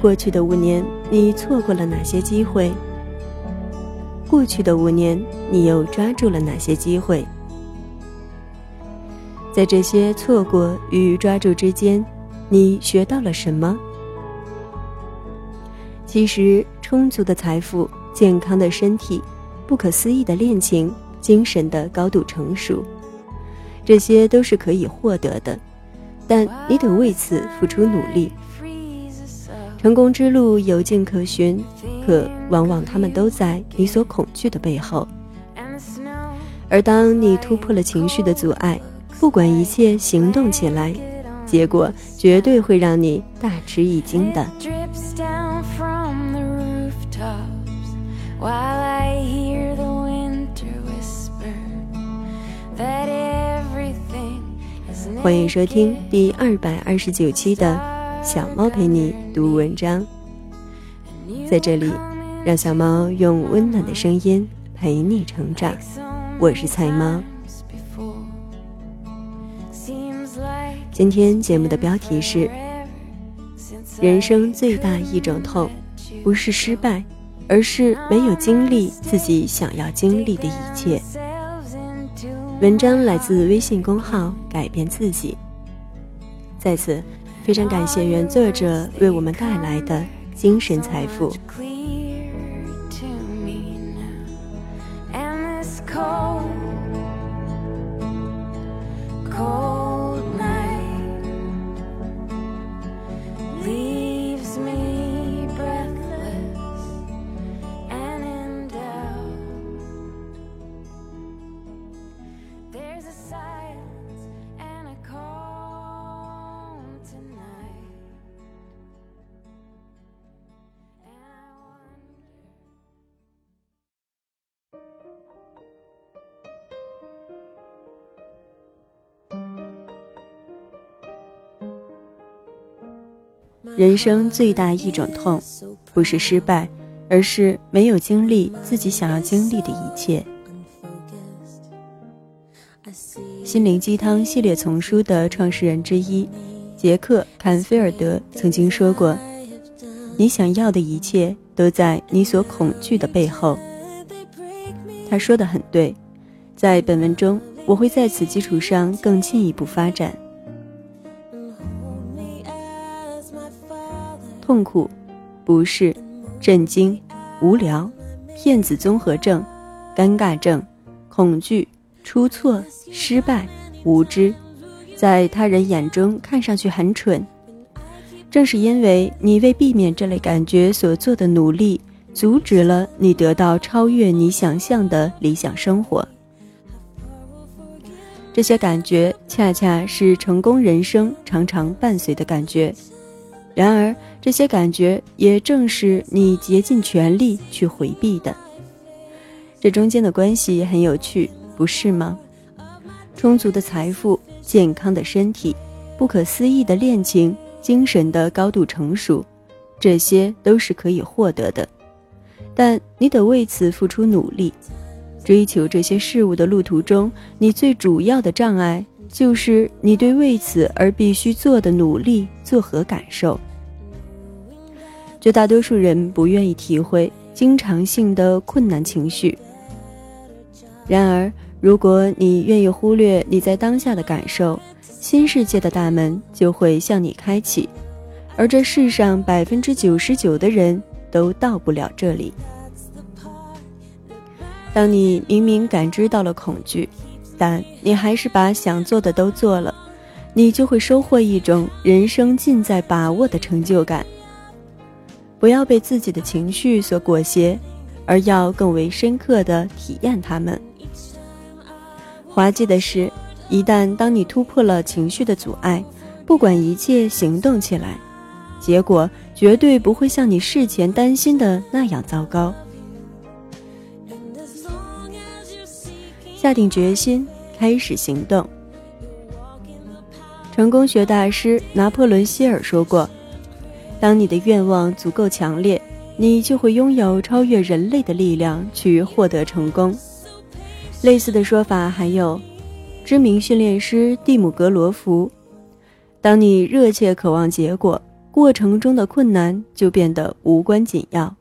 过去的五年，你错过了哪些机会？过去的五年，你又抓住了哪些机会？在这些错过与抓住之间，你学到了什么？其实，充足的财富、健康的身体、不可思议的恋情、精神的高度成熟，这些都是可以获得的，但你得为此付出努力。成功之路有迹可循，可往往他们都在你所恐惧的背后。而当你突破了情绪的阻碍，不管一切行动起来，结果绝对会让你大吃一惊的。欢迎收听第二百二十九期的。小猫陪你读文章，在这里，让小猫用温暖的声音陪你成长。我是菜猫。今天节目的标题是：人生最大一种痛，不是失败，而是没有经历自己想要经历的一切。文章来自微信公号“改变自己”。在此。非常感谢原作者为我们带来的精神财富。人生最大一种痛，不是失败，而是没有经历自己想要经历的一切。心灵鸡汤系列丛书的创始人之一，杰克·坎菲尔德曾经说过：“你想要的一切都在你所恐惧的背后。”他说的很对，在本文中，我会在此基础上更进一步发展。痛苦、不适、震惊、无聊、骗子综合症、尴尬症、恐惧、出错、失败、无知，在他人眼中看上去很蠢。正是因为你为避免这类感觉所做的努力，阻止了你得到超越你想象的理想生活。这些感觉恰恰是成功人生常常伴随的感觉。然而，这些感觉也正是你竭尽全力去回避的。这中间的关系很有趣，不是吗？充足的财富、健康的身体、不可思议的恋情、精神的高度成熟，这些都是可以获得的，但你得为此付出努力。追求这些事物的路途中，你最主要的障碍。就是你对为此而必须做的努力作何感受？绝大多数人不愿意体会经常性的困难情绪。然而，如果你愿意忽略你在当下的感受，新世界的大门就会向你开启，而这世上百分之九十九的人都到不了这里。当你明明感知到了恐惧。但你还是把想做的都做了，你就会收获一种人生尽在把握的成就感。不要被自己的情绪所裹挟，而要更为深刻的体验它们。滑稽的是，一旦当你突破了情绪的阻碍，不管一切行动起来，结果绝对不会像你事前担心的那样糟糕。下定决心，开始行动。成功学大师拿破仑·希尔说过：“当你的愿望足够强烈，你就会拥有超越人类的力量去获得成功。”类似的说法还有，知名训练师蒂姆·格罗夫：“当你热切渴望结果，过程中的困难就变得无关紧要。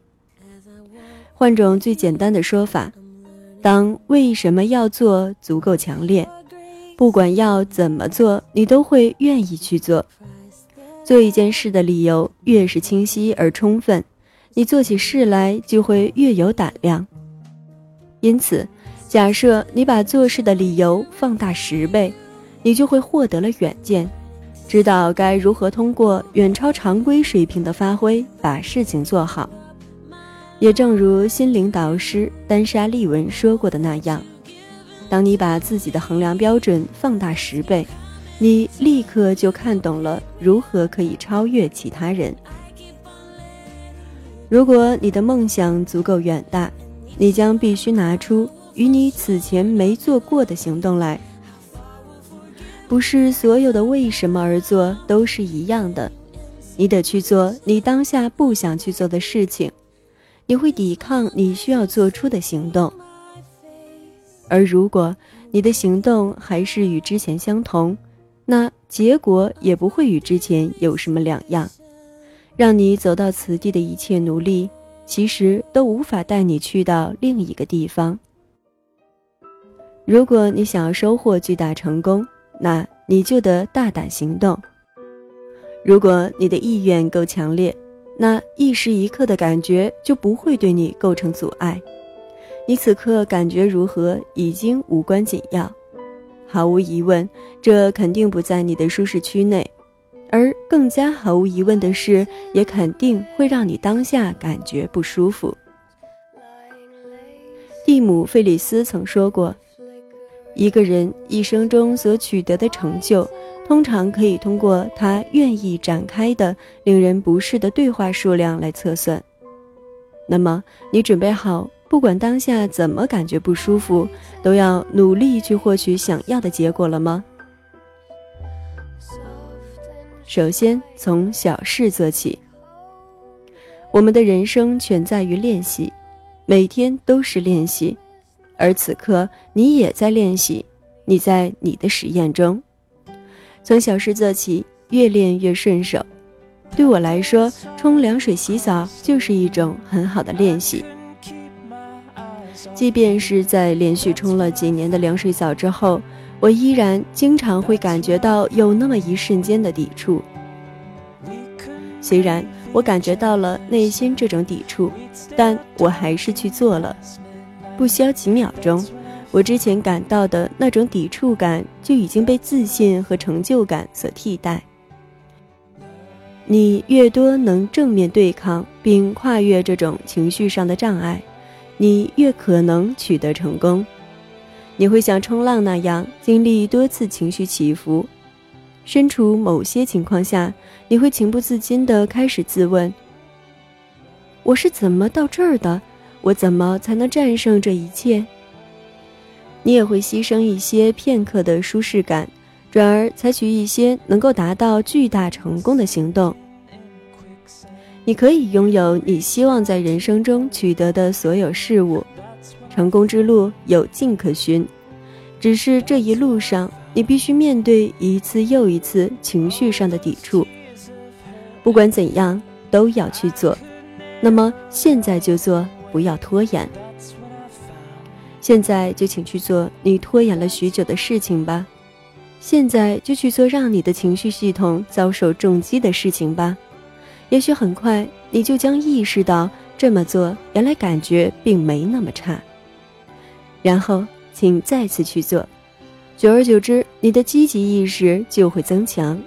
换种最简单的说法，当为什么要做足够强烈，不管要怎么做，你都会愿意去做。做一件事的理由越是清晰而充分，你做起事来就会越有胆量。因此，假设你把做事的理由放大十倍，你就会获得了远见。知道该如何通过远超常规水平的发挥把事情做好，也正如心灵导师丹莎利文说过的那样，当你把自己的衡量标准放大十倍，你立刻就看懂了如何可以超越其他人。如果你的梦想足够远大，你将必须拿出与你此前没做过的行动来。不是所有的为什么而做都是一样的，你得去做你当下不想去做的事情，你会抵抗你需要做出的行动。而如果你的行动还是与之前相同，那结果也不会与之前有什么两样。让你走到此地的一切努力，其实都无法带你去到另一个地方。如果你想要收获巨大成功，那你就得大胆行动。如果你的意愿够强烈，那一时一刻的感觉就不会对你构成阻碍。你此刻感觉如何已经无关紧要。毫无疑问，这肯定不在你的舒适区内，而更加毫无疑问的是，也肯定会让你当下感觉不舒服。蒂姆·费里斯曾说过。一个人一生中所取得的成就，通常可以通过他愿意展开的令人不适的对话数量来测算。那么，你准备好，不管当下怎么感觉不舒服，都要努力去获取想要的结果了吗？首先，从小事做起。我们的人生全在于练习，每天都是练习。而此刻，你也在练习，你在你的实验中，从小事做起，越练越顺手。对我来说，冲凉水洗澡就是一种很好的练习。即便是在连续冲了几年的凉水澡之后，我依然经常会感觉到有那么一瞬间的抵触。虽然我感觉到了内心这种抵触，但我还是去做了。不消几秒钟，我之前感到的那种抵触感就已经被自信和成就感所替代。你越多能正面对抗并跨越这种情绪上的障碍，你越可能取得成功。你会像冲浪那样经历多次情绪起伏，身处某些情况下，你会情不自禁地开始自问：我是怎么到这儿的？我怎么才能战胜这一切？你也会牺牲一些片刻的舒适感，转而采取一些能够达到巨大成功的行动。你可以拥有你希望在人生中取得的所有事物，成功之路有迹可循。只是这一路上，你必须面对一次又一次情绪上的抵触。不管怎样，都要去做。那么现在就做。不要拖延，现在就请去做你拖延了许久的事情吧。现在就去做让你的情绪系统遭受重击的事情吧。也许很快你就将意识到这么做原来感觉并没那么差。然后，请再次去做，久而久之，你的积极意识就会增强。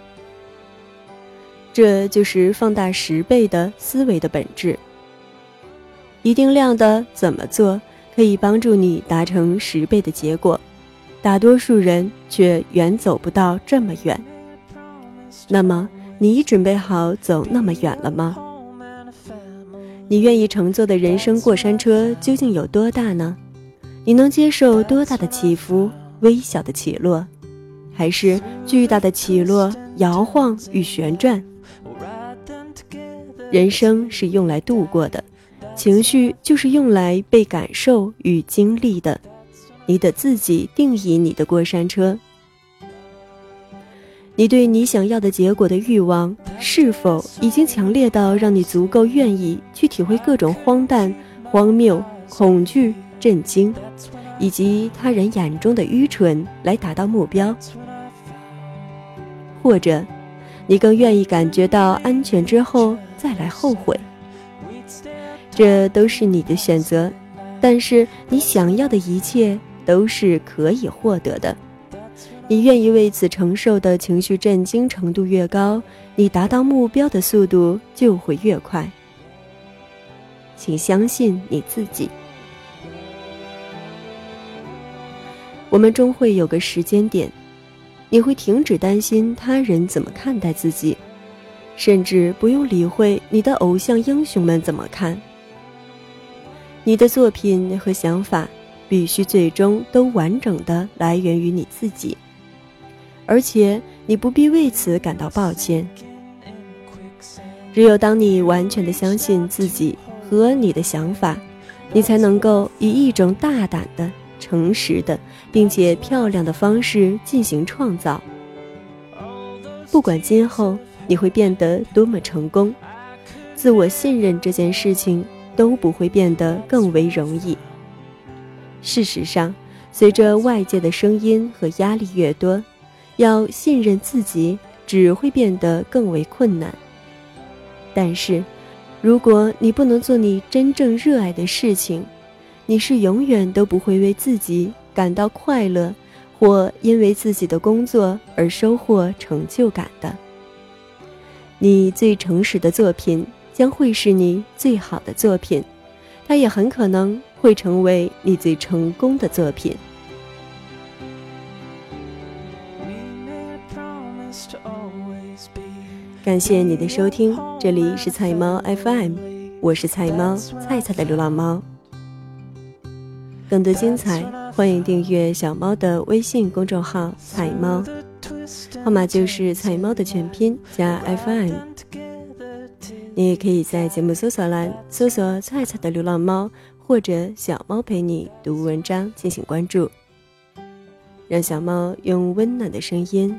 这就是放大十倍的思维的本质。一定量的怎么做可以帮助你达成十倍的结果，大多数人却远走不到这么远。那么，你准备好走那么远了吗？你愿意乘坐的人生过山车究竟有多大呢？你能接受多大的起伏、微小的起落，还是巨大的起落、摇晃与旋转？人生是用来度过的。情绪就是用来被感受与经历的，你得自己定义你的过山车。你对你想要的结果的欲望是否已经强烈到让你足够愿意去体会各种荒诞、荒谬、恐惧、震惊，以及他人眼中的愚蠢来达到目标？或者，你更愿意感觉到安全之后再来后悔？这都是你的选择，但是你想要的一切都是可以获得的。你愿意为此承受的情绪震惊程度越高，你达到目标的速度就会越快。请相信你自己。我们终会有个时间点，你会停止担心他人怎么看待自己，甚至不用理会你的偶像英雄们怎么看。你的作品和想法必须最终都完整的来源于你自己。而且你不必为此感到抱歉。只有当你完全的相信自己和你的想法，你才能够以一种大胆的、诚实的，并且漂亮的方式进行创造。不管今后你会变得多么成功，自我信任这件事情都不会变得更为容易。事实上，随着外界的声音和压力越多，要信任自己，只会变得更为困难。但是，如果你不能做你真正热爱的事情，你是永远都不会为自己感到快乐，或因为自己的工作而收获成就感的。你最诚实的作品将会是你最好的作品，它也很可能会成为你最成功的作品。感谢你的收听，这里是菜猫 FM，我是菜猫菜菜的流浪猫。更多精彩，欢迎订阅小猫的微信公众号“菜猫”，号码就是菜猫的全拼加 FM。你也可以在节目搜索栏搜索“菜菜的流浪猫”或者“小猫陪你读文章”进行关注，让小猫用温暖的声音